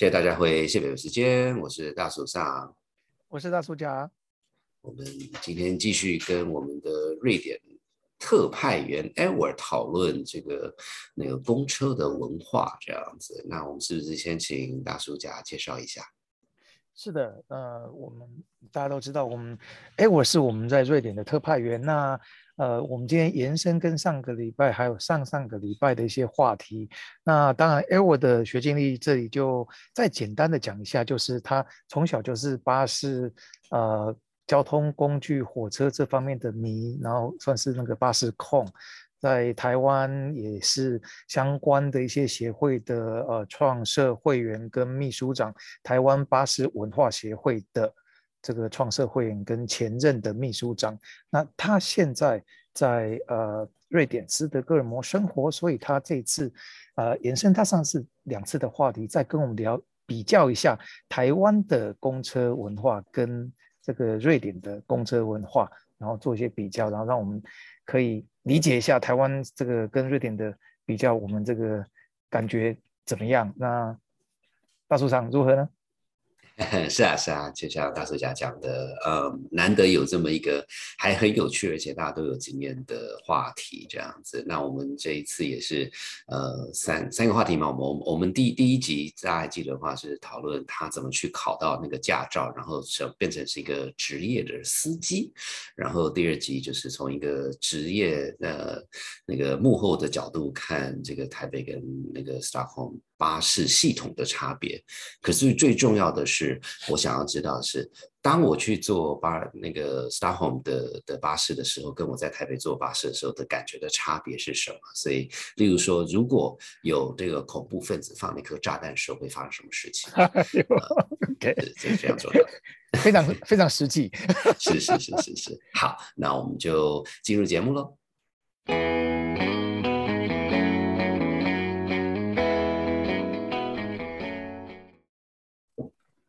谢谢大家会谢北的时间，我是大叔上，我是大叔甲。我们今天继续跟我们的瑞典特派员 Edward 讨论这个那个公车的文化这样子。那我们是不是先请大叔甲介绍一下？是的，呃，我们大家都知道，我们 Edward 是我们在瑞典的特派员。那呃，我们今天延伸跟上个礼拜还有上上个礼拜的一些话题。那当然，Edward 的学经历这里就再简单的讲一下，就是他从小就是巴士，呃。交通工具、火车这方面的迷，然后算是那个巴士控，在台湾也是相关的一些协会的呃创设会员跟秘书长，台湾巴士文化协会的这个创设会员跟前任的秘书长。那他现在在呃瑞典斯德哥尔摩生活，所以他这次呃延伸他上次两次的话题，再跟我们聊比较一下台湾的公车文化跟。这个瑞典的公车文化，然后做一些比较，然后让我们可以理解一下台湾这个跟瑞典的比较，我们这个感觉怎么样？那大树场如何呢？是啊，是啊，就像大叔家讲的，呃，难得有这么一个还很有趣，而且大家都有经验的话题这样子。那我们这一次也是，呃，三三个话题嘛。我们我们第第一集大家还记得的话是讨论他怎么去考到那个驾照，然后成变成是一个职业的司机。然后第二集就是从一个职业的那个幕后的角度看这个台北跟那个 Stockholm。巴士系统的差别，可是最重要的是，我想要知道的是，当我去坐巴那个 Starhome 的的巴士的时候，跟我在台北坐巴士的时候的感觉的差别是什么？所以，例如说，如果有这个恐怖分子放那颗炸弹时候，会发生什么事情？OK，这是 非常重要，非常非常实际。是是是是是，好，那我们就进入节目喽。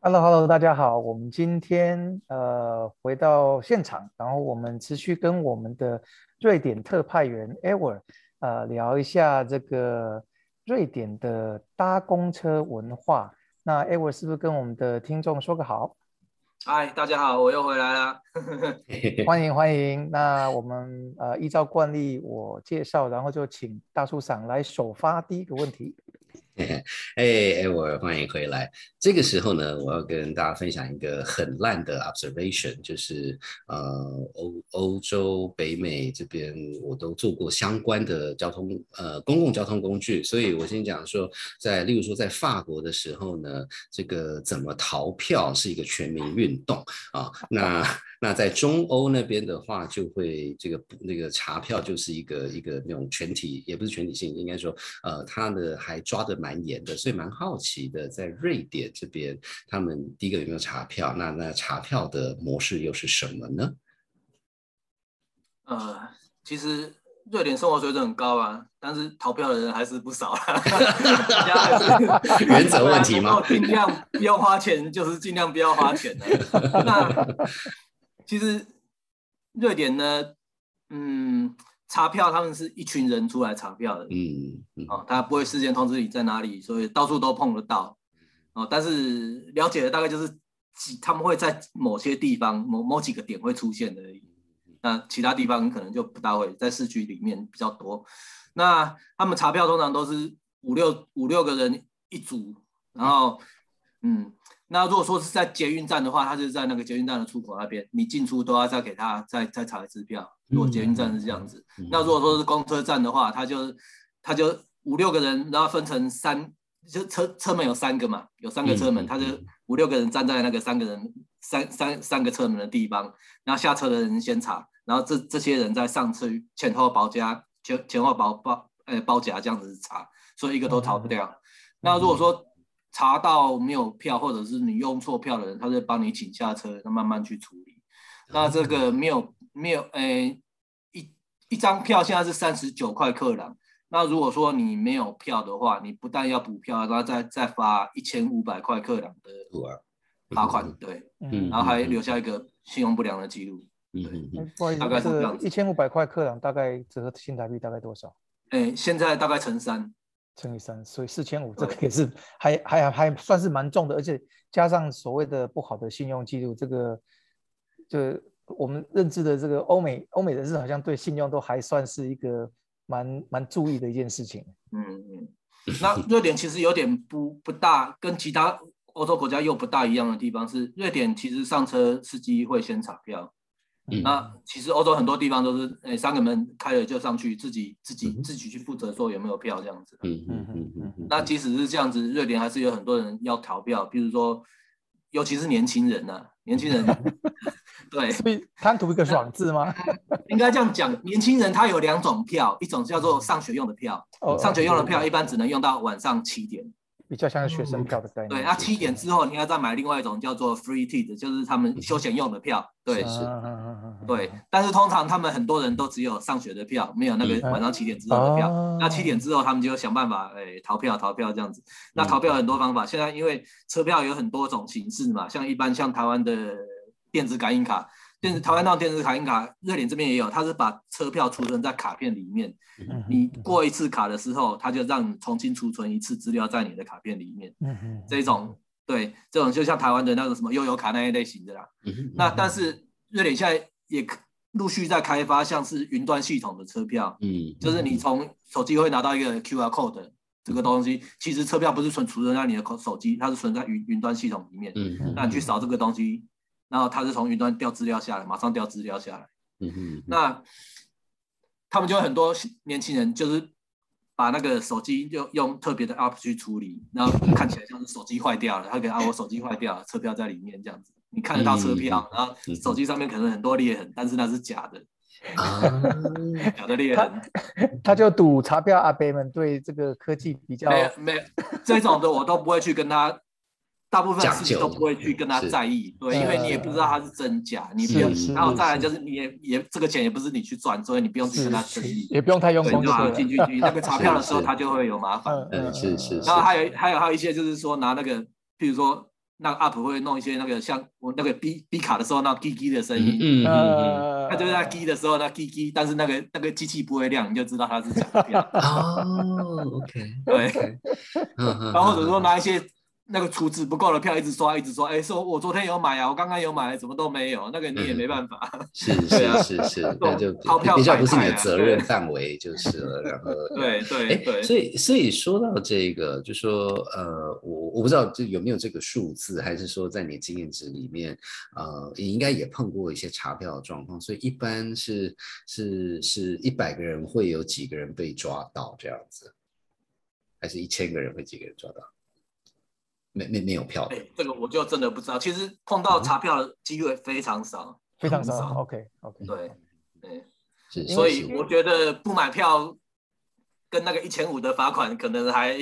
Hello，Hello，大家好。我们今天呃回到现场，然后我们持续跟我们的瑞典特派员 Edward 呃聊一下这个瑞典的搭公车文化。那 Edward 是不是跟我们的听众说个好？嗨，大家好，我又回来了。欢迎欢迎。那我们呃依照惯例，我介绍，然后就请大叔赏来首发第一个问题。哎哎，我欢迎回来。这个时候呢，我要跟大家分享一个很烂的 observation，就是呃，欧欧洲、北美这边我都做过相关的交通呃公共交通工具，所以我先讲说，在例如说在法国的时候呢，这个怎么逃票是一个全民运动啊，那。那在中欧那边的话，就会这个那个查票就是一个一个那种全体，也不是全体性，应该说，呃，他的还抓的蛮严的，所以蛮好奇的，在瑞典这边，他们第一个有没有查票？那那查票的模式又是什么呢？呃，其实瑞典生活水准很高啊，但是逃票的人还是不少啊。原则问题吗？尽量不要花钱，就是尽量不要花钱的。那其实瑞典呢，嗯，查票他们是一群人出来查票的，嗯嗯，哦，他不会事先通知你在哪里，所以到处都碰得到，哦，但是了解的大概就是几，他们会在某些地方某某几个点会出现而已，那其他地方可能就不大会，在市区里面比较多。那他们查票通常都是五六五六个人一组，然后，嗯。那如果说是在捷运站的话，他就是在那个捷运站的出口那边，你进出都要再给他再再查一次票。如果捷运站是这样子，那如果说是公车站的话，他就他就五六个人，然后分成三，就车车门有三个嘛，有三个车门，他就五六个人站在那个三个人三三三个车门的地方，然后下车的人先查，然后这这些人在上车前后包夹前前后包包呃包夹这样子查，所以一个都逃不掉。那如果说查到没有票，或者是你用错票的人，他就帮你请下车，那慢慢去处理。那这个没有没有，诶，一一张票现在是三十九块克朗。那如果说你没有票的话，你不但要补票，然后再再发一千五百块克朗的罚款，对，嗯，然后还留下一个信用不良的记录。嗯嗯，大概是这样。一千五百块克朗大概折合新台币大概多少？诶，现在大概乘三。乘以三，所以四千五，这个也是还还还算是蛮重的，而且加上所谓的不好的信用记录，这个就我们认知的这个欧美欧美人士好像对信用都还算是一个蛮蛮注意的一件事情。嗯嗯，那瑞典其实有点不不大，跟其他欧洲国家又不大一样的地方是，瑞典其实上车司机会先查票。那其实欧洲很多地方都是，诶，三个门开了就上去，自己自己自己去负责说有没有票这样子。嗯嗯嗯嗯。那即使是这样子，瑞典还是有很多人要逃票，比如说，尤其是年轻人呢，年轻人，对，贪图一个爽字吗？应该这样讲，年轻人他有两种票，一种叫做上学用的票，上学用的票一般只能用到晚上七点。比较像学生票的概念。对，那七点之后你要再买另外一种叫做 free ticket，就是他们休闲用的票。对，是。对，但是通常他们很多人都只有上学的票，没有那个晚上七点之后的票。那七点之后他们就想办法，哎，逃票，逃票这样子。那逃票很多方法，现在因为车票有很多种形式嘛，像一般像台湾的电子感应卡。电子台湾那电子卡印卡，瑞典这边也有，它是把车票储存在卡片里面。你过一次卡的时候，它就让你重新储存一次资料在你的卡片里面。这种对，这种就像台湾的那个什么悠游卡那一类型的啦。那但是瑞典现在也陆续在开发像是云端系统的车票。嗯，就是你从手机会拿到一个 QR code 这个东西，其实车票不是存储存在你的手机，它是存在云云端系统里面。嗯，那你去扫这个东西。然后他是从云端调资料下来，马上调资料下来。嗯哼。那他们就很多年轻人就是把那个手机用用特别的 app 去处理，然后看起来像是手机坏掉了，他给啊我手机坏掉了，车票在里面这样子，你看得到车票，然后手机上面可能很多裂痕，但是那是假的。啊，假的裂痕。他就赌查票阿伯们对这个科技比较没有没有这种的我都不会去跟他。大部分事情都不会去跟他在意，对，因为你也不知道他是真假，你不用。然后再来就是你也也这个钱也不是你去赚，所以你不用去跟他争议，也不用太用功，就把进去去那个查票的时候，他就会有麻烦。嗯，是是。然后还有还有还有一些就是说拿那个，譬如说那个 UP 会弄一些那个像我那个 B B 卡的时候那滴滴的声音，嗯嗯他就是在滴的时候那滴滴，但是那个那个机器不会亮，你就知道它是假票。哦，OK，对。然后或者说拿一些。那个储值不够的票一直刷，一直刷，哎，说我昨天有买啊，我刚刚有买，怎么都没有，那个你也没办法。是是是是，那就比较不是你的责任范围就是了。然后 对对对，所以所以说到这个，就说呃，我我不知道这有没有这个数字，还是说在你经验值里面，呃，你应该也碰过一些查票的状况，所以一般是是是一百个人会有几个人被抓到这样子，还是一千个人会几个人抓到？没没没有票，哎，这个我就真的不知道。其实碰到查票的机会非常少，非常少。OK OK，对对，所以我觉得不买票跟那个一千五的罚款，可能还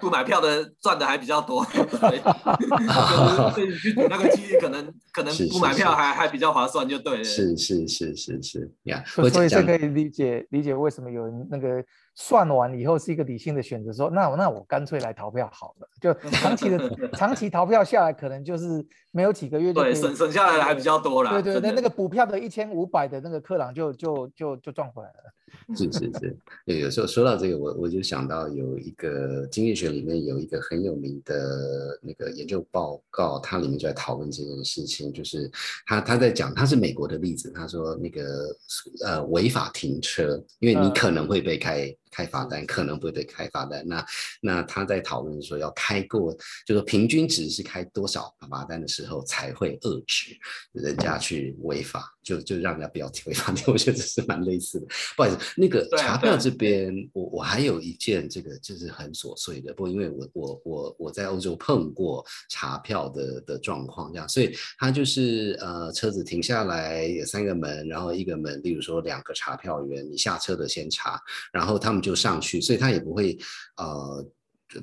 不买票的赚的还比较多。所以你去赌那个机率，可能可能不买票还还比较划算，就对了。是是是是是呀，所以这可以理解理解为什么有人那个。算完以后是一个理性的选择，说那那我干脆来逃票好了。就长期的 长期逃票下来，可能就是没有几个月就对省省下来的还比较多了。对对，那那个补票的一千五百的那个克朗就就就就赚回来了。是是是，对，有时候说到这个，我我就想到有一个经济学里面有一个很有名的那个研究报告，它里面就在讨论这件事情，就是他他在讲，他是美国的例子，他说那个呃违法停车，因为你可能会被开。开罚单可能不会被开罚单，那那他在讨论说要开过，就说平均值是开多少罚单的时候才会遏制人家去违法，就就让人家不要违法。我觉得这是蛮类似的。不好意思，那个查票这边，我我还有一件这个就是很琐碎的，不过因为我我我我在欧洲碰过查票的的状况这样，所以他就是呃车子停下来有三个门，然后一个门，例如说两个查票员，你下车的先查，然后他们。就上去，所以他也不会呃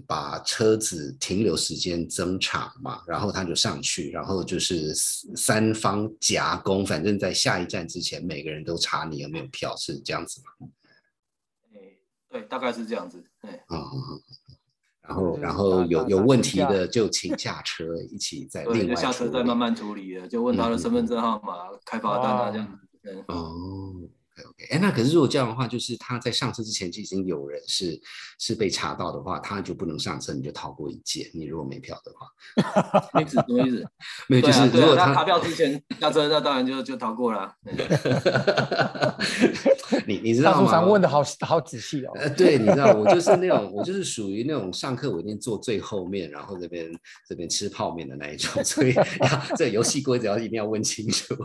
把车子停留时间增长嘛，然后他就上去，然后就是三方夹攻，反正在下一站之前，每个人都查你有没有票，是这样子吗？对，大概是这样子。对，啊，然后然后有有问题的就请下车，一起 再另外下车再慢慢处理了，就问他的身份证号码、开罚单啊这样子。哦。OK，哎，那可是如果这样的话，就是他在上车之前就已经有人是是被查到的话，他就不能上车，你就逃过一劫。你如果没票的话，没意思，没意思，没有，就是如果他查票之前下车，那当然就就逃过了。你你知道吗？问的好好仔细哦。呃，对，你知道我就是那种，我就是属于那种上课我一定坐最后面，然后这边这边吃泡面的那一种，所以这游戏规则要一定要问清楚。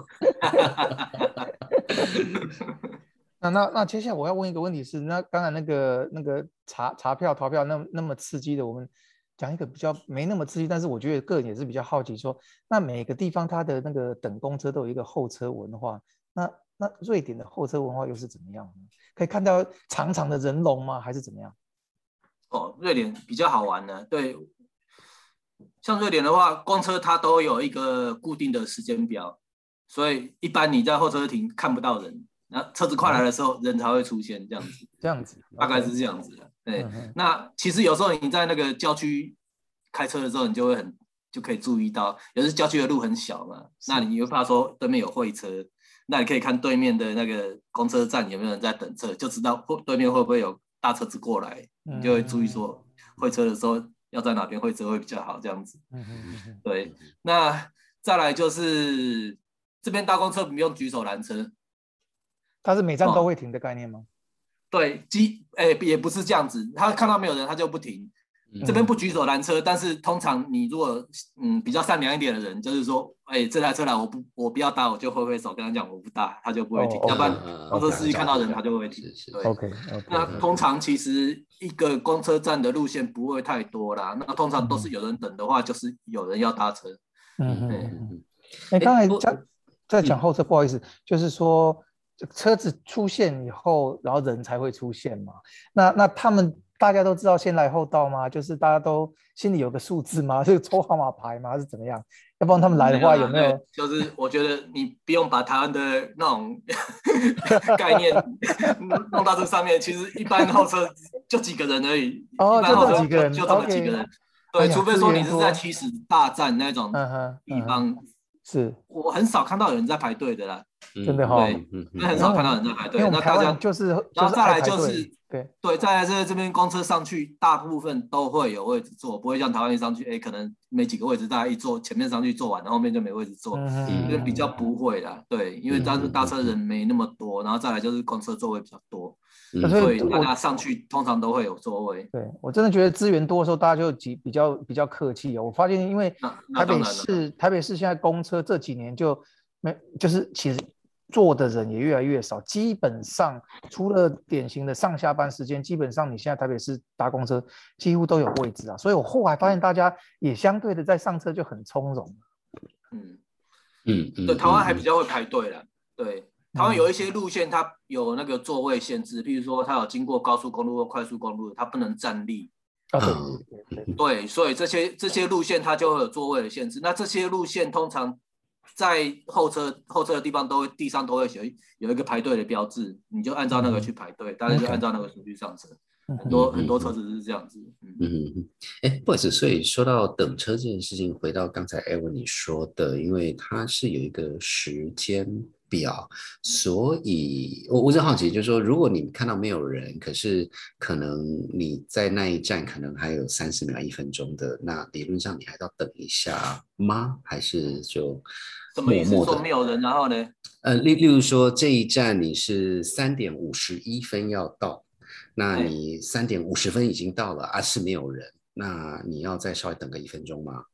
那那那接下来我要问一个问题是，那刚才那个那个查查票逃票那那么刺激的，我们讲一个比较没那么刺激，但是我觉得个人也是比较好奇，说那每个地方它的那个等公车都有一个候车文化，那那瑞典的候车文化又是怎么样？可以看到长长的人龙吗？还是怎么样？哦，瑞典比较好玩的，对，像瑞典的话，公车它都有一个固定的时间表。所以一般你在候车亭看不到人，那车子快来的时候，人才会出现这样子。这样子，大概是这样子的。对，那其实有时候你在那个郊区开车的时候，你就会很就可以注意到，有时郊区的路很小嘛，那你又怕说对面有会车，那你可以看对面的那个公车站有没有人在等车，就知道会对面会不会有大车子过来，你就会注意说会车的时候要在哪边会车会比较好这样子。对，那再来就是。这边搭公车不用举手拦车，它是每站都会停的概念吗？对，机诶也不是这样子，他看到没有人他就不停。这边不举手拦车，但是通常你如果嗯比较善良一点的人，就是说，哎这台车来我不我不要搭，我就挥挥手跟他讲我不搭，他就不会停。要不然公车司机看到人他就会停。对，OK。那通常其实一个公车站的路线不会太多啦，那通常都是有人等的话，就是有人要搭车。嗯嗯嗯。哎，刚才讲。在讲后车，不好意思，就是说车子出现以后，然后人才会出现嘛。那那他们大家都知道先来后到吗？就是大家都心里有个数字吗？是抽号码牌吗？还是怎么样？要不然他们来的话有没有？就是我觉得你不用把台湾的那种 概念 弄到这上面。其实一般后车就几个人而已，哦，就这几个人，就这么几个人。对，除非说你是在七十大战那种地方。是。我很少看到有人在排队的啦，真的哈，对，很少看到人在排队。那大家就是，然后再来就是，对。对，再来这这边公车上去，大部分都会有位置坐，不会像台湾一上去，哎，可能没几个位置，大家一坐，前面上去坐完，然后后面就没位置坐，因为比较不会的，对，因为当时搭车人没那么多，然后再来就是公车座位比较多。所以大家上去通常都会有座位。对我真的觉得资源多的时候，大家就比比较比较客气哦。我发现，因为台北市台北市现在公车这几年就没，就是其实坐的人也越来越少。基本上除了典型的上下班时间，基本上你现在台北市搭公车几乎都有位置啊。所以我后来发现，大家也相对的在上车就很从容。嗯嗯，对，台湾还比较会排队了。对。台湾有一些路线，它有那个座位限制，譬如说它有经过高速公路或快速公路，它不能站立。对，所以这些这些路线它就会有座位的限制。那这些路线通常在后车后车的地方都会地上都会写有一个排队的标志，你就按照那个去排队，大家就按照那个顺序上车。很多很多车子是这样子。嗯嗯嗯。哎，不好意思，所以说到等车这件事情，回到刚才艾文你说的，因为它是有一个时间。表，所以我我就好奇，就是说，如果你看到没有人，可是可能你在那一站可能还有三十秒、一分钟的，那理论上你还要等一下吗？还是就默默的？没有人，然后呢？呃，例例如说这一站你是三点五十一分要到，那你三点五十分已经到了，啊是没有人，那你要再稍微等个一分钟吗？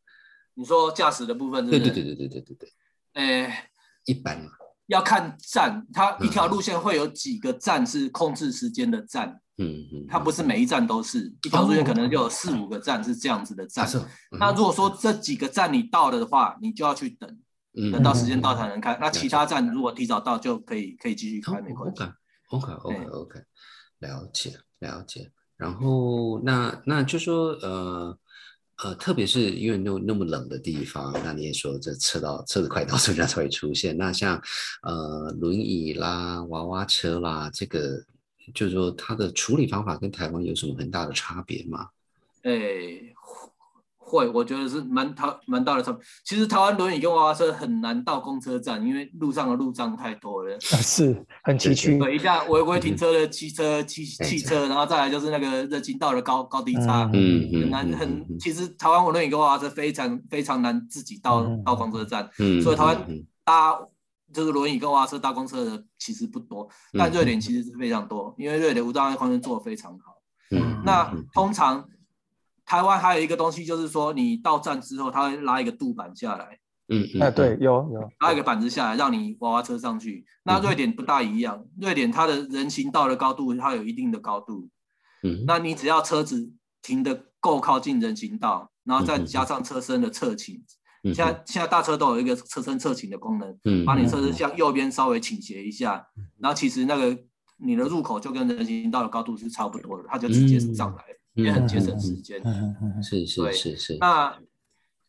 你说驾驶的部分？对对对对对对对对。哎，一般嘛。要看站，它一条路线会有几个站是控制时间的站，嗯嗯，它不是每一站都是一条路线，可能就有四五个站是这样子的站。那如果说这几个站你到了的话，你就要去等，等到时间到才能开。那其他站如果提早到就可以可以继续开，没关系。OK OK OK 了解了解。然后那那就说呃。呃，特别是因为那那么冷的地方，那你也说这车到车子快到，所以它才会出现。那像呃轮椅啦、娃娃车啦，这个就是说它的处理方法跟台湾有什么很大的差别吗？诶，会，我觉得是蛮大蛮大的差。其实台湾轮椅跟娃娃车很难到公车站，因为路上的路障太多了，是很崎岖。对，一下违规停车的汽车、汽汽车，然后再来就是那个热情道的高高低差，嗯嗯，很难很。其实台湾轮椅跟娃娃车非常非常难自己到到公车站，所以台湾搭就是轮椅跟娃娃车搭公车的其实不多，但瑞典其实是非常多，因为瑞典无障碍空间做的非常好。嗯，那通常。台湾还有一个东西，就是说你到站之后，他会拉一个渡板下来。嗯嗯，哎，对，有有拉一个板子下来，让你娃娃车上去。那瑞典不大一样，瑞典它的人行道的高度它有一定的高度。嗯，那你只要车子停的够靠近人行道，然后再加上车身的侧倾。现在现在大车都有一个车身侧倾的功能，嗯，把你车身向右边稍微倾斜一下，然后其实那个你的入口就跟人行道的高度是差不多的，它就直接上来。也很节省时间，是是是是。那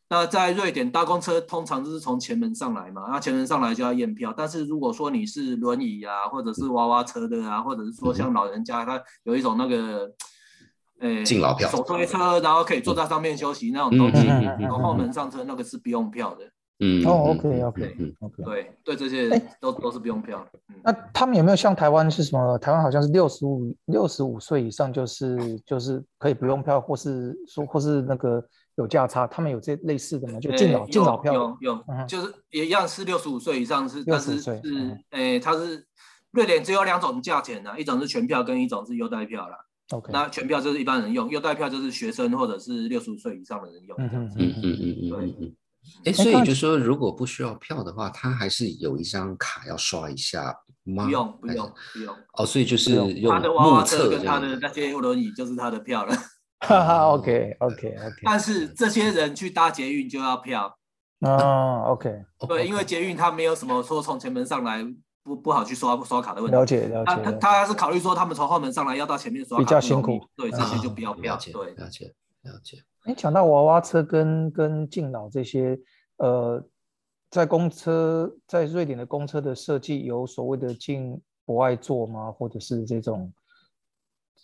那在瑞典搭公车通常都是从前门上来嘛，那前门上来就要验票。但是如果说你是轮椅啊，或者是娃娃车的啊，或者是说像老人家，他有一种那个，呃，敬老票，手推车，然后可以坐在上面休息那种东西，从后门上车那个是不用票的。嗯哦，OK OK OK，对对，这些都都是不用票。那他们有没有像台湾是什么？台湾好像是六十五六十五岁以上就是就是可以不用票，或是说或是那个有价差，他们有这类似的吗？就敬老敬老票有有，就是也一样是六十五岁以上是，但是是诶，它是瑞典只有两种价钱呢，一种是全票，跟一种是优待票啦。OK，那全票就是一般人用，优待票就是学生或者是六十五岁以上的人用。嗯嗯嗯嗯嗯，对。哎，所以就说，如果不需要票的话，他还是有一张卡要刷一下吗？不用，不用，不用。哦，所以就是用他的娃娃车跟他的那些轮椅就是他的票了。哈 哈，OK，OK，OK。但是这些人去搭捷运就要票。哦，OK。对，因为捷运他没有什么说从前门上来不不好去刷刷卡的问题。了解，了解。他他他是考虑说他们从后门上来要到前面刷卡比较辛苦。对，这些就不要票。对，了解，了解。哎，讲到娃娃车跟跟敬老这些，呃，在公车在瑞典的公车的设计有所谓的敬博爱座吗？或者是这种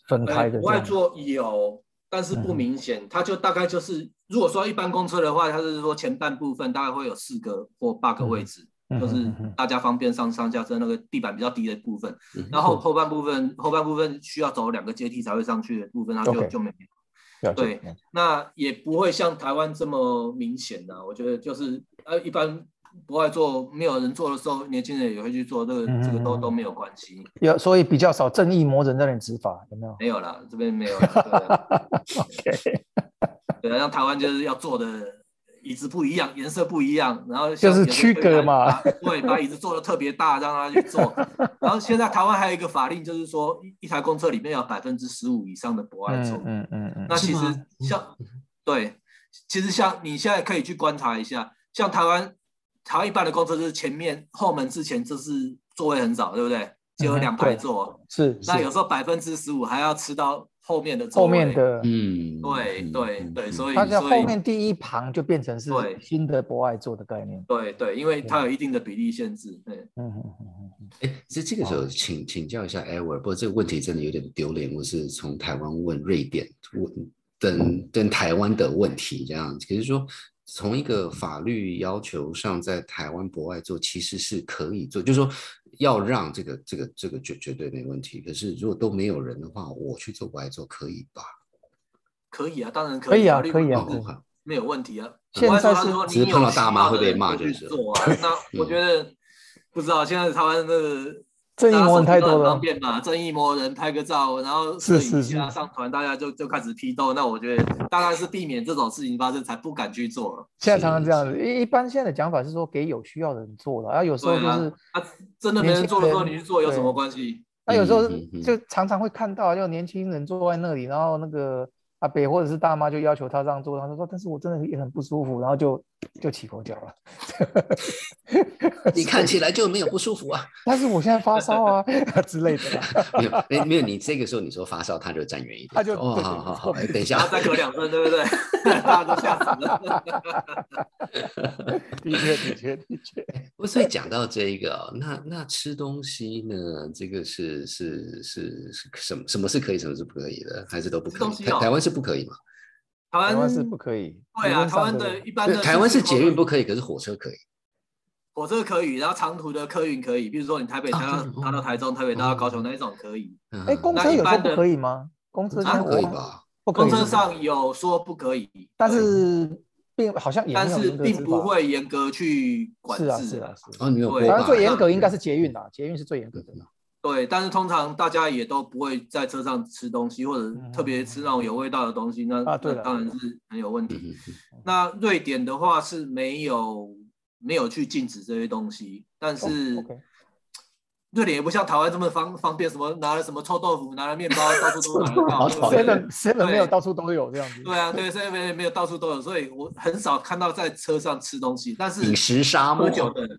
分开的？博爱座有，但是不明显。它就大概就是，如果说一般公车的话，它是说前半部分大概会有四个或八个位置，就是大家方便上上下车那个地板比较低的部分。然后后半部分后半部分需要走两个阶梯才会上去的部分，它就就没有。对，那也不会像台湾这么明显的。我觉得就是呃，一般不爱做，没有人做的时候，年轻人也会去做，这个这个都都没有关系。有，所以比较少正义魔人那里执法，有没有？没有啦，这边没有。对啊，像台湾就是要做的。椅子不一样，颜色不一样，然后就是区隔嘛。对，把椅子做的特别大，让他去坐。然后现在台湾还有一个法令，就是说一一台公车里面有百分之十五以上的博爱座。嗯嗯嗯。那其实像对，其实像你现在可以去观察一下，像台湾台湾一般的公车就是前面后门之前就是座位很少，对不对？只有两排座。是。那有时候百分之十五还要吃到。后面的后面的，嗯，对对对，所以它在后面第一行就变成是新的博爱座的概念。对对，因为它有一定的比例限制。对，嗯嗯嗯嗯。哎，其实这个时候请请教一下 e e r 不过这个问题真的有点丢脸。我是从台湾问瑞典，问等跟台湾的问题这样。可是说从一个法律要求上，在台湾博爱做其实是可以做，就是说。要让这个这个这个绝绝对没问题，可是如果都没有人的话，我去做不爱做可以吧？可以啊，当然可以啊，可以啊，没有问题啊。现在是只是碰到大妈会被骂就是。做啊，那我觉得不知道现在台湾的。正义魔人太多了，方便嘛？正义魔人拍个照，然后摄影下上传，大家就就开始批斗。那我觉得大概是避免这种事情发生，才不敢去做了。现在常常这样子，一一般现在的讲法是说给有需要的人做的，然后有时候就是啊，真的没人做的时候你去做有什么关系？那有时候就常常会看到，就年轻人坐在那里，然后那个。阿北或者是大妈就要求他这样做，他说：“但是我真的也很不舒服。”然后就就起口角了。你看起来就没有不舒服啊？但是我现在发烧啊之类的。没有，没没有。你这个时候你说发烧，他就站远一点。他就哦，好好好，等一下，再咳两声，对不对？大家都吓死了。的确，的确，的确。不，所以讲到这个，那那吃东西呢？这个是是是是什么？什么是可以，什么是不可以的？还是都不可以？台台湾是不可以吗？台湾是不可以。对啊，台湾的一般的台湾是捷运不可以，可是火车可以。火车可以，然后长途的客运可以，比如说你台北搭搭到台中，台北搭到高雄那一种可以。哎，公车有说不可以吗？公车可以吧？公车上有说不可以，但是并好像但是并不会严格去管制。是啊是啊是。哦，你有反正最严格应该是捷运啦，捷运是最严格的。对，但是通常大家也都不会在车上吃东西，或者特别吃那种有味道的东西，那那当然是很有问题。那瑞典的话是没有没有去禁止这些东西，但是。瑞典也不像台湾这么方方便，什么拿了什么臭豆腐，拿了面包，到处都买得到。seven seven 没有到处都有这样子。对啊，对，seven 没有到处都有，所以我很少看到在车上吃东西。但是饮食沙漠，喝酒的，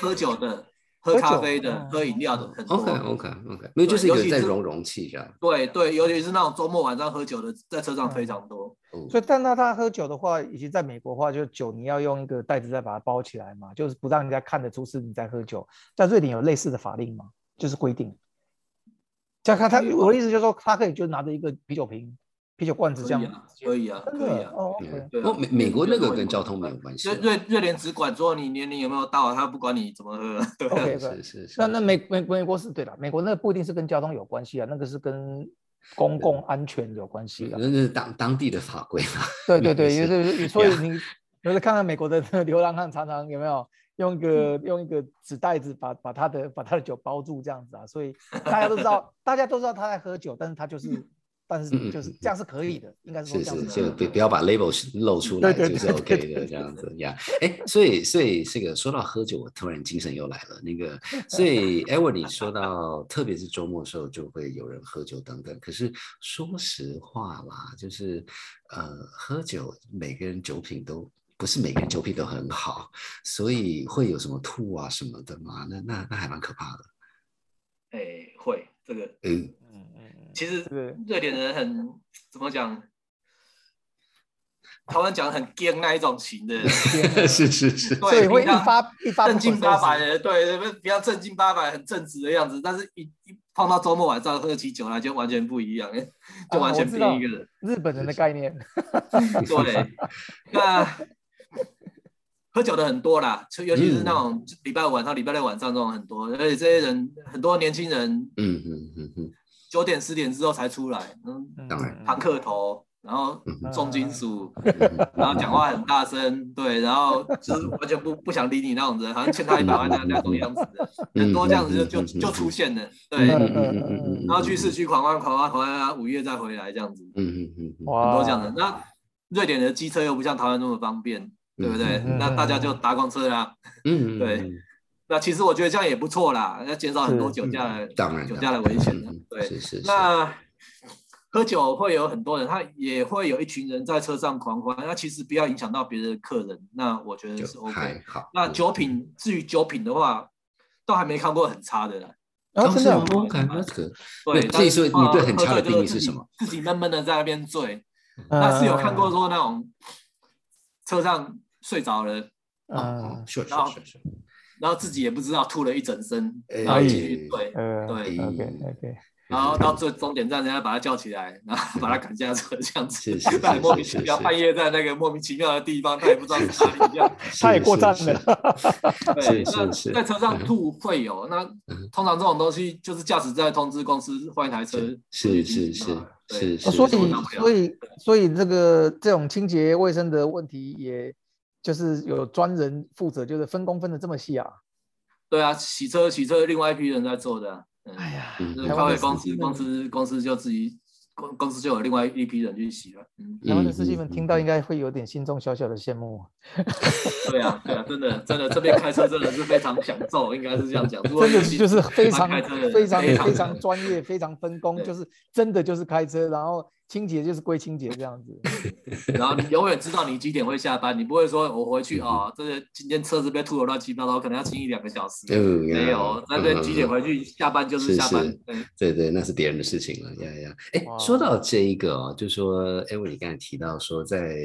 喝酒的。喝咖啡的、喝饮料的很多。OK OK OK，没有就是有在容容器这样。对对，尤其是那种周末晚上喝酒的，在车上非常多。所以，但那他喝酒的话，以及在美国的话，就酒你要用一个袋子再把它包起来嘛，就是不让人家看得出是你在喝酒。在瑞典有类似的法令吗？就是规定。像他他，我的意思就是说，他可以就拿着一个啤酒瓶。啤酒罐子这样可以啊，可以啊。哦，对。美美国那个跟交通没有关系。瑞瑞瑞典只管说你年龄有没有到，他不管你怎么喝。对，是是是。那那美美美国是对的，美国那个不一定是跟交通有关系啊，那个是跟公共安全有关系的。那是当当地的法规嘛。对对 对，也是所以你有时看看美国的流浪汉，常常有没有用一个用一个纸袋子把把他的把他的酒包住这样子啊？所以大家都知道，大家都知道他在喝酒，但是他就是。但是就是这样是可以的，应该是是是，就不不要把 label 露出来，就是 OK 的这样子呀。哎，所以所以这个说到喝酒，我突然精神又来了。那个，所以 Ever 你说到，特别是周末的时候，就会有人喝酒等等。可是说实话啦，就是呃，喝酒每个人酒品都不是每个人酒品都很好，所以会有什么吐啊什么的嘛？那那那还蛮可怕的。哎，会这个嗯。其实瑞典人很怎么讲？台湾讲很坚那一种型的，是是是，对，会一发一发正经八百的，对，比较正经八百、很正直的样子。但是，一一碰到周末晚上喝起酒来，就完全不一样，就 完全变一个人。日本人的概念，对，那喝酒的很多啦，尤其是那种礼拜五晚上、礼拜六晚上这种很多，而且这些人很多年轻人，嗯嗯嗯嗯。九点十点之后才出来，嗯，庞克头，然后重金属，然后讲话很大声，对，然后就是完全不不想理你那种人，好像欠他一百万那那种样子的，很多这样子就就就出现了，对，然后去市区狂欢狂欢狂欢，五月再回来这样子，嗯嗯嗯，很多这样的。那瑞典的机车又不像台湾那么方便，对不对？那大家就搭公车啦，嗯，对。那其实我觉得这样也不错啦，要减少很多酒驾的酒驾的危险。对，是是。那喝酒会有很多人，他也会有一群人在车上狂欢。那其实不要影响到别的客人，那我觉得是 OK。好。那酒品，至于酒品的话，都还没看过很差的。啦。啊真的 OK，那可对。自己说你对很差的定义是什么？自己闷闷的在那边醉。那是有看过说那种车上睡着了。啊，是是是。然后自己也不知道吐了一整身，然后继续对对，OK OK，然后到最终点站，人家把他叫起来，然后把他赶下车，这样子，但莫名其妙半夜在那个莫名其妙的地方，他也不知道是哪里，这样他也过站了。对，那在车上吐会有，那通常这种东西就是驾驶在通知公司换一台车，是是是是，所以所以所以这个这种清洁卫生的问题也。就是有专人负责，就是分工分的这么细啊？对啊，洗车洗车，另外一批人在做的。哎呀，开会公司公司公司就自己公公司就有另外一批人去洗了。嗯，台湾的司机们听到应该会有点心中小小的羡慕。对啊，对啊，真的真的，这边开车真的是非常享受，应该是这样讲。真的就是非常非常非常专业，非常分工，就是真的就是开车，然后。清洁就是归清洁这样子，然后你永远知道你几点会下班，你不会说我回去啊，这个今天车子被吐的乱七八糟，可能要清一两个小时。没有，那对几点回去下班就是下班。对对，那是别人的事情了。呀呀，哎，说到这一个哦，就说，哎，我你刚才提到说，在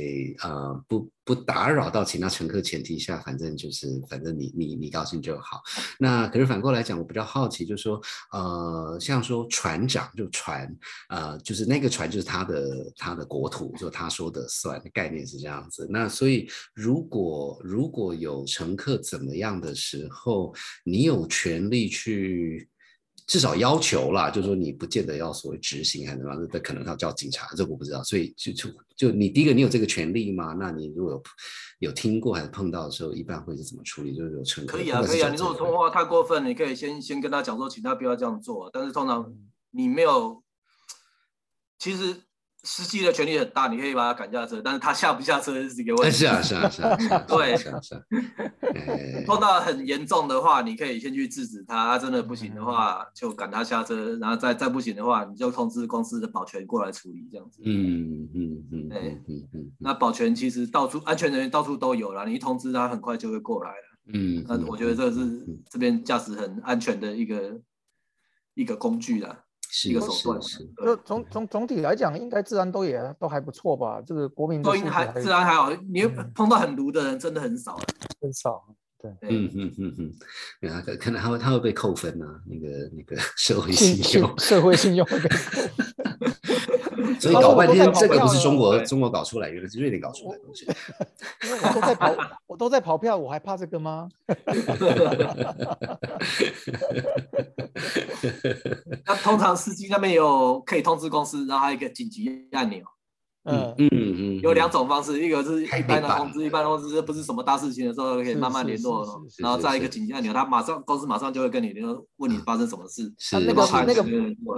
呃不。不打扰到其他乘客前提下，反正就是反正你你你高兴就好。那可是反过来讲，我比较好奇，就是说呃，像说船长就船呃，就是那个船就是他的他的国土，就他说的算，概念是这样子。那所以如果如果有乘客怎么样的时候，你有权利去。至少要求啦，就是说你不见得要所谓执行还是什么，那可能要叫警察，这我不知道。所以就就就你第一个，你有这个权利吗？那你如果有有听过还是碰到的时候，一般会是怎么处理？就是有乘客可以啊，可以啊。你如果说话太过分，你可以先先跟他讲说，请他不要这样做。但是通常你没有，其实。司机的权力很大，你可以把他赶下车，但是他下不下车是一个问题。是啊，是啊，是啊，对，是啊，是啊。碰到很严重的话，你可以先去制止他，真的不行的话就赶他下车，然后再再不行的话，你就通知公司的保全过来处理这样子。嗯嗯嗯，对，嗯嗯。那保全其实到处安全人员到处都有了，你一通知他，很快就会过来了。嗯，那我觉得这是这边驾驶很安全的一个一个工具了。是一个手段，是。就总总总体来讲，应该治安都也都还不错吧？这个国民都还治安还好，你碰到很毒的人真的很少，很少。对，嗯嗯嗯嗯，对啊，可可能他会他会被扣分啊，那个那个社会信用，社会信用会被扣。所以搞半天，这个不是中国中国搞出来，原来是瑞典搞出来的东西。因为我都在跑，我都在跑票，我还怕这个吗？那通常司机那边有可以通知公司，然后还有一个紧急按钮。嗯嗯嗯，有两种方式，一个是一般的通知，一般通知不是什么大事情的时候可以慢慢联络，然后再一个紧急按钮，他马上公司马上就会跟你联络，问你发生什么事。是那个那个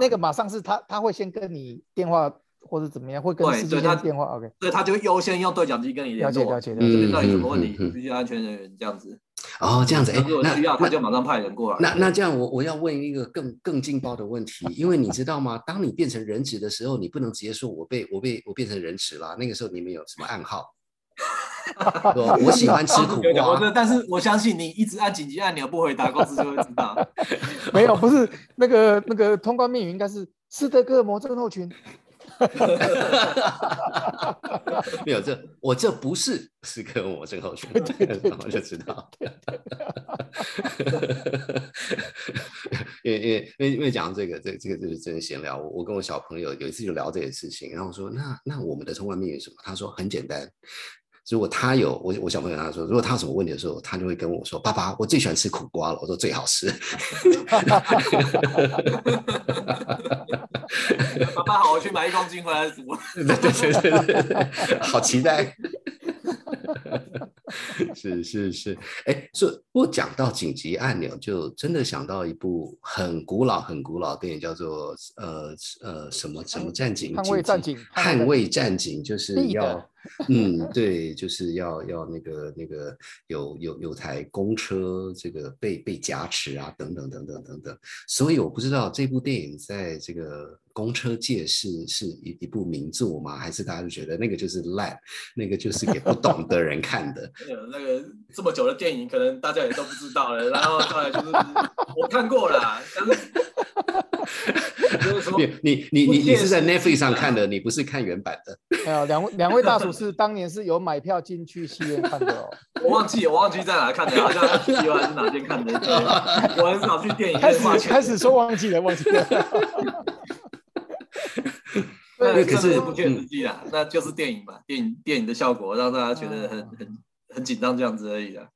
那个马上是他他会先跟你电话或者怎么样，会跟司机他电话。OK，对他就优先用对讲机跟你联络。了解了解。这边到底什么问题？必须安全人员这样子。哦，这样子，哎，如果需要，他就马上派人过来。那那这样，我我要问一个更更劲爆的问题，因为你知道吗？当你变成人质的时候，你不能直接说我被我被我变成人质了。那个时候你们有什么暗号？我喜欢吃苦 瓜。但是我相信你一直按紧急按钮不回答，公司就会知道。没有，不是那个那个通关密语应该是斯德哥尔摩症候群。没有这，我这不是是跟我身后群，我就知道。因为因为因为因为讲这个，这这个就是真的闲聊。我我跟我小朋友有一次就聊这些事情，然后说那那我们的通关密语什么？他说很简单。如果他有我，我小朋友他说，如果他有什么问题的时候，他就会跟我说：“爸爸，我最喜欢吃苦瓜了。”我说：“最好吃。”爸爸好，我去买一公斤回来煮。对对对对对，好期待。是是是，哎，说不过讲到紧急按钮，就真的想到一部很古老、很古老电影，叫做呃呃什么什么战警？捍卫战警，捍卫战警，就是要。嗯，对，就是要要那个那个有有有台公车这个被被夹持啊，等等等等等等。所以我不知道这部电影在这个公车界是是一一部名作吗？还是大家就觉得那个就是烂，那个就是给不懂的人看的？那个这么久的电影，可能大家也都不知道了。然后后来就是我看过了，但是。你你你你你是在 Netflix 上看的，你不是看原版的。没有，两位两位大厨是当年是有买票进去戏院看的哦。我忘记我忘记在哪看的，好像喜欢是哪天看的。我很少去电影院。开始开始说忘记了，忘记了。那可是不切实际啊，那就是电影嘛，电影电影的效果让大家觉得很很很紧张这样子而已啊。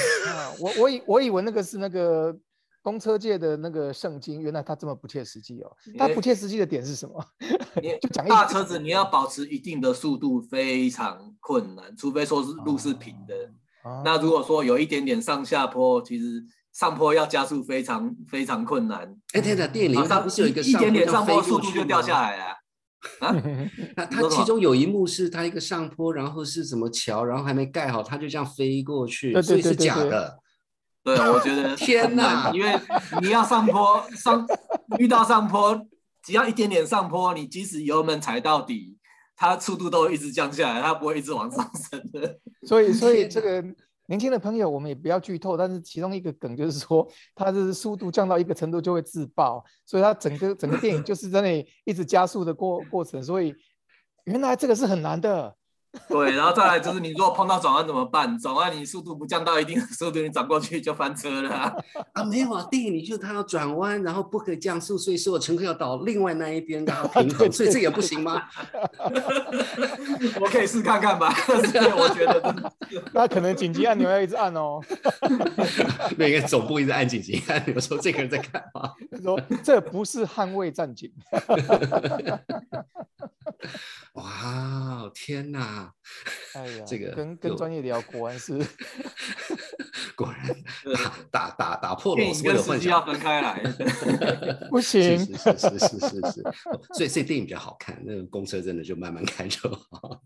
我我以我以为那个是那个。公车界的那个圣经，原来它这么不切实际哦。它不切实际的点是什么？就讲大车子，你要保持一定的速度非常困难，除非说是路是平的。那如果说有一点点上下坡，其实上坡要加速非常非常困难。哎，对的，电影它不是有一个一点点上坡速度就掉下来了啊？那它其中有一幕是它一个上坡，然后是什么桥，然后还没盖好，它就这样飞过去，所以是假的。对，我觉得 天哪，因为你要上坡，上遇到上坡，只要一点点上坡，你即使油门踩到底，它速度都一直降下来，它不会一直往上升的。所以，所以这个年轻的朋友，我们也不要剧透，但是其中一个梗就是说，它是速度降到一个程度就会自爆，所以它整个 整个电影就是在那里一直加速的过过程。所以，原来这个是很难的。对，然后再来就是你如果碰到转弯怎么办？转弯你速度不降到一定的速度，你转过去就翻车了啊！啊，没有啊，电影里就他要转弯，然后不可以降速，所以所有乘客要倒另外那一边，然后平衡，所以这也不行吗？我可以试看看吧，我觉得那可能紧急按钮要一直按哦。那个总部一直按紧急按钮，说这个人在干嘛？说这不是捍卫战警。哇，天哪！哎呀，这个跟跟专业聊，果然是，果然打打打打破了所有幻想，要分开来 不行，是是是是是是，所以所以电影比较好看，那个公车真的就慢慢开就好。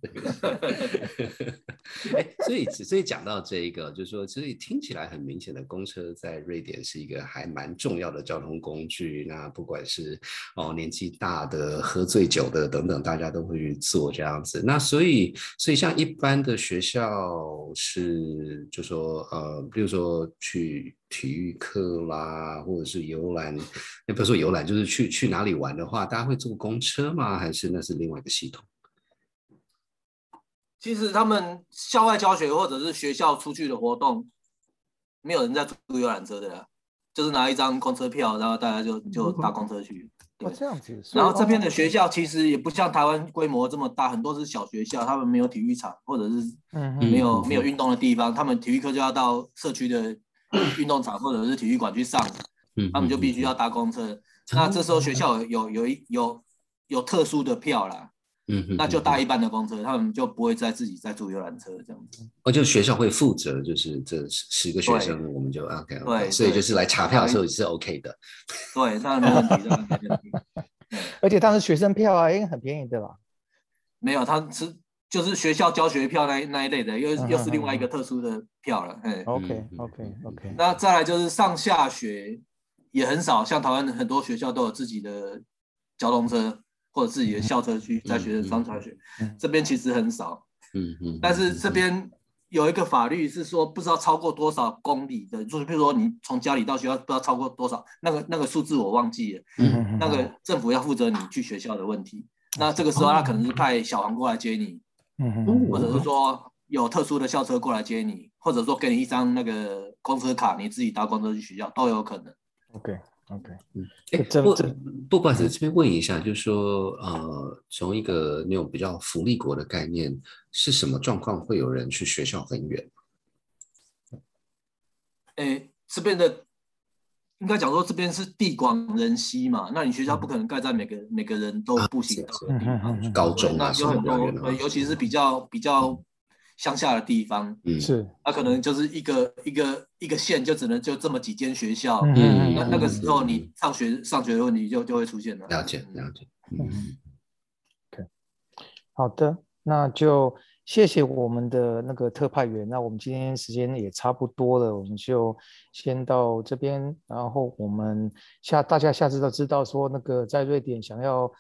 哎，所以所以讲到这一个，就是说，所以听起来很明显的，公车在瑞典是一个还蛮重要的交通工具。那不管是哦年纪大的、喝醉酒的等等，大家都会去坐这样子。那所以所以像一般的学校是，就说呃，比如说去体育课啦，或者是游览，也不是说游览，就是去去哪里玩的话，大家会坐公车吗？还是那是另外一个系统？其实他们校外教学或者是学校出去的活动，没有人在坐游览车的呀，就是拿一张公车票，然后大家就就搭公车去。哦，这样子。然后这边的学校其实也不像台湾规模这么大，很多是小学校，他们没有体育场，或者是没有没有运动的地方，他们体育课就要到社区的 运动场或者是体育馆去上，他们就必须要搭公车。那这时候学校有有一有有特殊的票啦。嗯，那就搭一般的公车，他们就不会再自己再坐游览车这样子。哦，就学校会负责，就是这十个学生，我们就 OK，对，所以就是来查票的时候是 OK 的。对，当然没问题，当然没问题。而且当时学生票啊，应该很便宜的吧？没有，他是就是学校教学票那那一类的，又又是另外一个特殊的票了。嗯，OK OK OK。那再来就是上下学也很少，像台湾很多学校都有自己的交通车。或者自己的校车去在学生上下学，这边其实很少。嗯嗯。但是这边有一个法律是说，不知道超过多少公里的，就是比如说你从家里到学校不知道超过多少，那个那个数字我忘记了。那个政府要负责你去学校的问题，那这个时候他可能是派小黄过来接你。或者是说有特殊的校车过来接你，或者说给你一张那个公车卡，你自己搭公车去学校都有可能。OK。OK，嗯，哎，不，不管是这边问一下，就是说，呃，从一个那种比较福利国的概念，是什么状况会有人去学校很远？哎，这边的应该讲说，这边是地广人稀嘛，那你学校不可能盖在每个每个人都步行到的地方，高中那有很多，尤其是比较比较。乡下的地方，嗯，是，那可能就是一个一个一个县，就只能就这么几间学校，嗯，那那个时候你上学上学的问题就就会出现了。了解，了解，嗯，OK，好的，那就谢谢我们的那个特派员，那我们今天时间也差不多了，我们就先到这边，然后我们下大家下次都知道说那个在瑞典想要。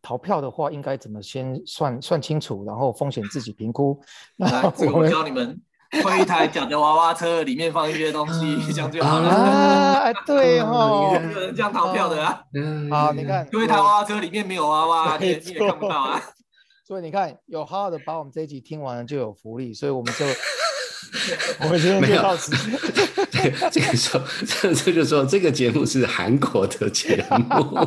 逃票的话，应该怎么先算算清楚，然后风险自己评估。那这个我教你们，会一台假的娃娃车，里面放一些东西，这样就好了。啊，对哦，有人这样逃票的啊。好，你看，因为台娃娃车里面没有娃娃，你也看不到啊。所以你看，有好好的把我们这一集听完了，就有福利。所以我们就，我们今天就到此。对，这个说，这这就说，这个节目是韩国的节目。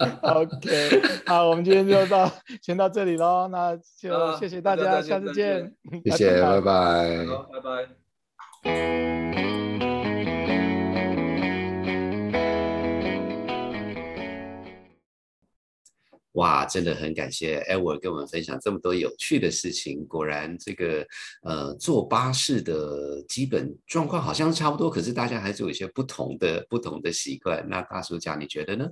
OK，好，我们今天就到先到这里喽，那就谢谢大家，下次见，谢谢，拜拜，好，拜拜。哇，真的很感谢 Edward 跟我们分享这么多有趣的事情。果然，这个呃坐巴士的基本状况好像差不多，可是大家还是有一些不同的不同的习惯。那大叔家你觉得呢？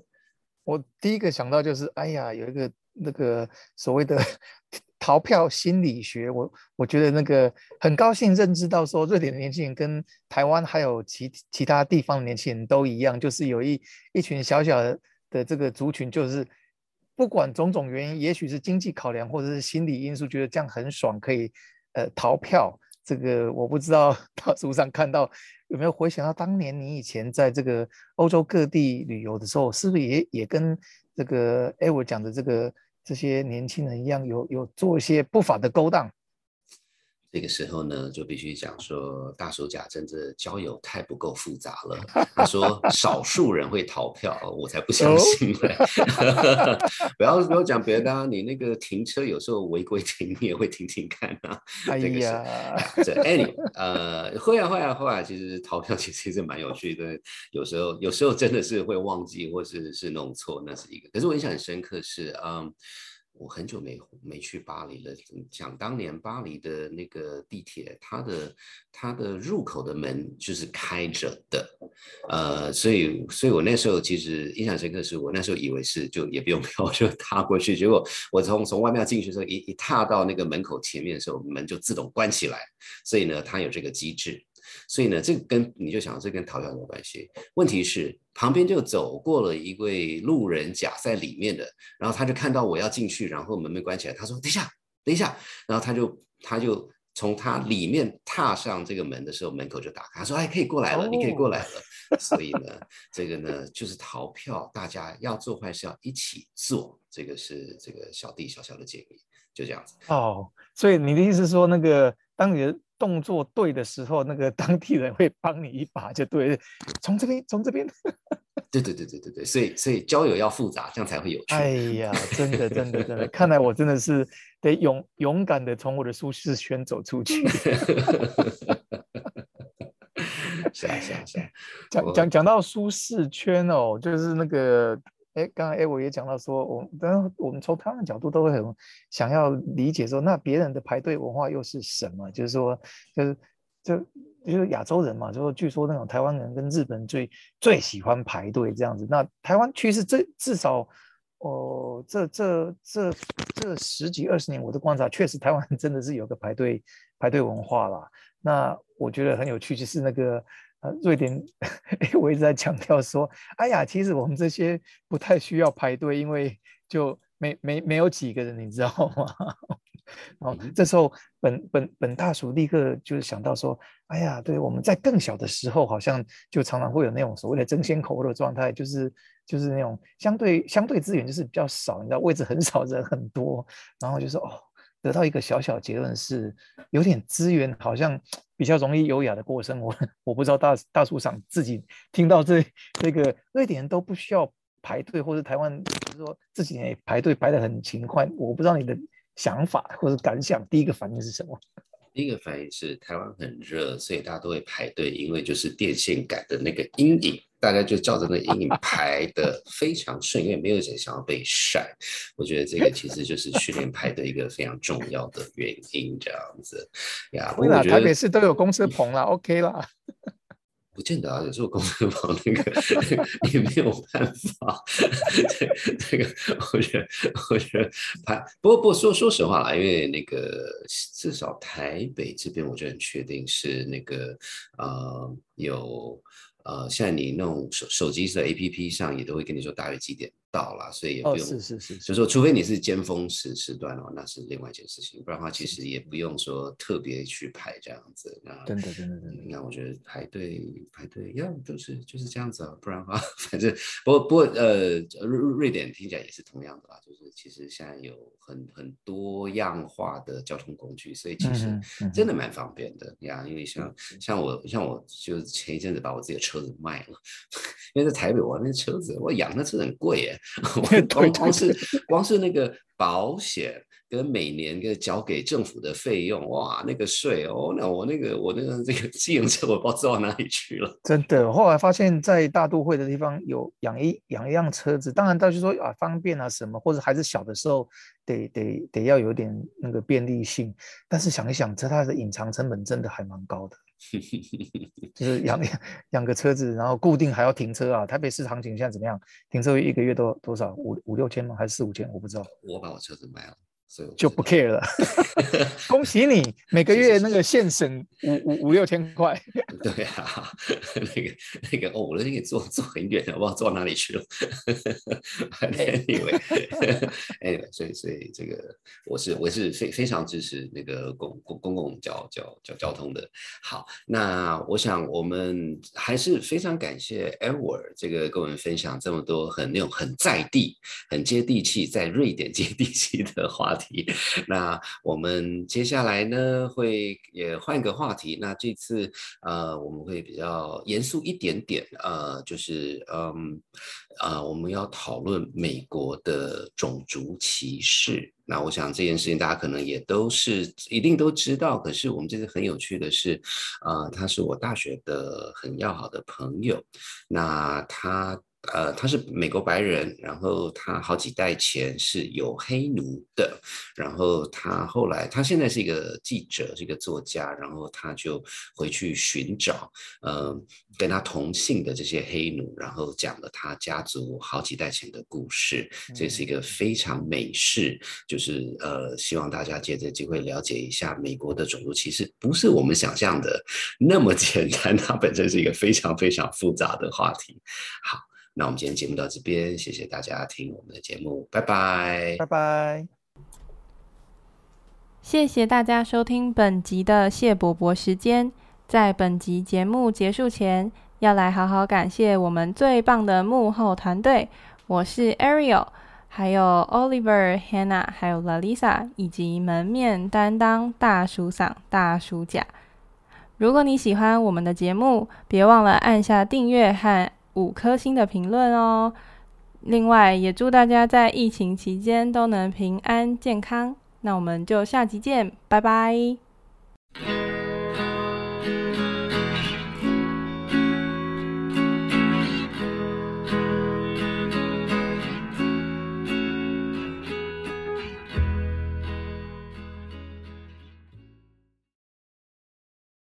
我第一个想到就是，哎呀，有一个那个所谓的 逃票心理学，我我觉得那个很高兴认知到说，瑞典的年轻人跟台湾还有其其他地方的年轻人都一样，就是有一一群小小的的这个族群，就是不管种种原因，也许是经济考量或者是心理因素，觉得这样很爽，可以呃逃票。这个我不知道，大书上看到有没有回想到当年你以前在这个欧洲各地旅游的时候，是不是也也跟这个哎我讲的这个这些年轻人一样，有有做一些不法的勾当。这个时候呢，就必须讲说，大叔甲真的交友太不够复杂了。他说，少数人会逃票，我才不相信呢。不要不要讲别的，你那个停车有时候违规停，你也会停停看啊。哎呀，这 any 呃，会啊会啊会啊，其实逃票其实是蛮有趣的。有时候有时候真的是会忘记，或是是弄错，那是一个。可是我印象很深刻是，嗯。我很久没没去巴黎了。想当年巴黎的那个地铁，它的它的入口的门就是开着的，呃，所以所以我那时候其实印象深刻，是我那时候以为是就也不用 票就踏过去，结果我从从外面进去的时候，一一踏到那个门口前面的时候，门就自动关起来，所以呢，它有这个机制。所以呢，这个跟你就想，这跟逃票有关系。问题是旁边就走过了一位路人甲在里面的，然后他就看到我要进去，然后门没关起来，他说：“等一下，等一下。”然后他就他就从他里面踏上这个门的时候，门口就打开，他说：“哎，可以过来了，你可以过来了。”所以呢，这个呢就是逃票，大家要做坏事要一起做，这个是这个小弟小小的建议，就这样子。哦，所以你的意思说，那个当你的。动作对的时候，那个当地人会帮你一把，就对。从这边，从这边。对对对对对对，所以所以交友要复杂，这样才会有趣。哎呀，真的真的真的，看来我真的是得勇勇敢的从我的舒适圈走出去。是啊是啊是啊，讲讲讲到舒适圈哦，就是那个。哎，刚刚哎，我也讲到说，我当然我们从他们角度都会很想要理解说，那别人的排队文化又是什么？就是说，就是就就是亚洲人嘛，就说据说那种台湾人跟日本最最喜欢排队这样子。那台湾趋势这至少哦，这这这这十几二十年我的观察，确实台湾真的是有个排队排队文化啦。那我觉得很有趣，就是那个。啊，瑞典，我一直在强调说，哎呀，其实我们这些不太需要排队，因为就没没没有几个人，你知道吗？然后这时候本本本大叔立刻就是想到说，哎呀，对，我们在更小的时候，好像就常常会有那种所谓的争先恐后的状态，就是就是那种相对相对资源就是比较少，你知道位置很少，人很多，然后就说哦。得到一个小小结论是，有点资源好像比较容易优雅的过生活。我不知道大大树上自己听到这这个瑞典人都不需要排队，或者台湾就是说这几年排队排的很勤快。我不知道你的想法或者感想，第一个反应是什么？第一个反应是台湾很热，所以大家都会排队，因为就是电线杆的那个阴影。大家就照着那阴影排的非常顺，因为没有人想要被晒。我觉得这个其实就是训练排的一个非常重要的原因，这样子呀。不过台北市都有公车棚了，OK 了。不见得啊，有时候公车棚那个 也没有办法。这个我觉得，我觉得排不过不说说实话啦，因为那个至少台北这边，我就很确定是那个呃有。呃，像你那种手手机的 A P P 上也都会跟你说大约几点到了，所以也不用，是是是，就说除非你是尖峰时时段哦，那是另外一件事情，不然的话其实也不用说特别去排这样子。那真的真的真的，那我觉得排队排队要就是就是这样子啊，不然的话 反正不过不过呃瑞瑞典听起来也是同样的啦，就是其实现在有很很多样化的交通工具，所以其实真的蛮方便的呀。因为像像我像我就前一阵子把我自己的车。子卖了，因为在台北，我那车子我养那车很贵耶，光光是光是那个保险跟每年跟缴给政府的费用，哇，那个税哦，那我那个我那个这个自行车我不知道到哪里去了。真的，后来发现，在大都会的地方有养一养一辆车子，当然到时说啊方便啊什么，或者孩子小的时候得得得要有点那个便利性，但是想一想，这它的隐藏成本真的还蛮高的。就是养养养个车子，然后固定还要停车啊。台北市行情现在怎么样？停车一个月多多少？五五六千吗？还是四五千？我不知道。我把我车子卖了。就不 care 了，恭喜你每个月那个现省五五五六千块。对啊，那个那个哦，我那天给坐坐很远我，不知道坐到哪里去了。Anyway，Anyway，所以所以这个我是我是非非常支持那个公公公共交交交交通的。好，那我想我们还是非常感谢 Edward 这个跟我们分享这么多很那种很在地、很接地气，在瑞典接地气的话。题，那我们接下来呢会也换个话题。那这次呃我们会比较严肃一点点，呃就是嗯呃我们要讨论美国的种族歧视。那我想这件事情大家可能也都是一定都知道，可是我们这次很有趣的是，呃他是我大学的很要好的朋友，那他。呃，他是美国白人，然后他好几代前是有黑奴的，然后他后来他现在是一个记者，是一个作家，然后他就回去寻找，呃，跟他同姓的这些黑奴，然后讲了他家族好几代前的故事，这是一个非常美式，就是呃，希望大家借这机会了解一下美国的种族歧视，不是我们想象的那么简单，它本身是一个非常非常复杂的话题。好。那我们今天节目到这边，谢谢大家听我们的节目，拜拜，拜拜。谢谢大家收听本集的谢伯伯时间。在本集节目结束前，要来好好感谢我们最棒的幕后团队。我是 Ariel，还有 Oliver、Hannah，还有 Lalisa，以及门面担当大叔嗓、大叔甲。如果你喜欢我们的节目，别忘了按下订阅和。五颗星的评论哦！另外，也祝大家在疫情期间都能平安健康。那我们就下集见，拜拜。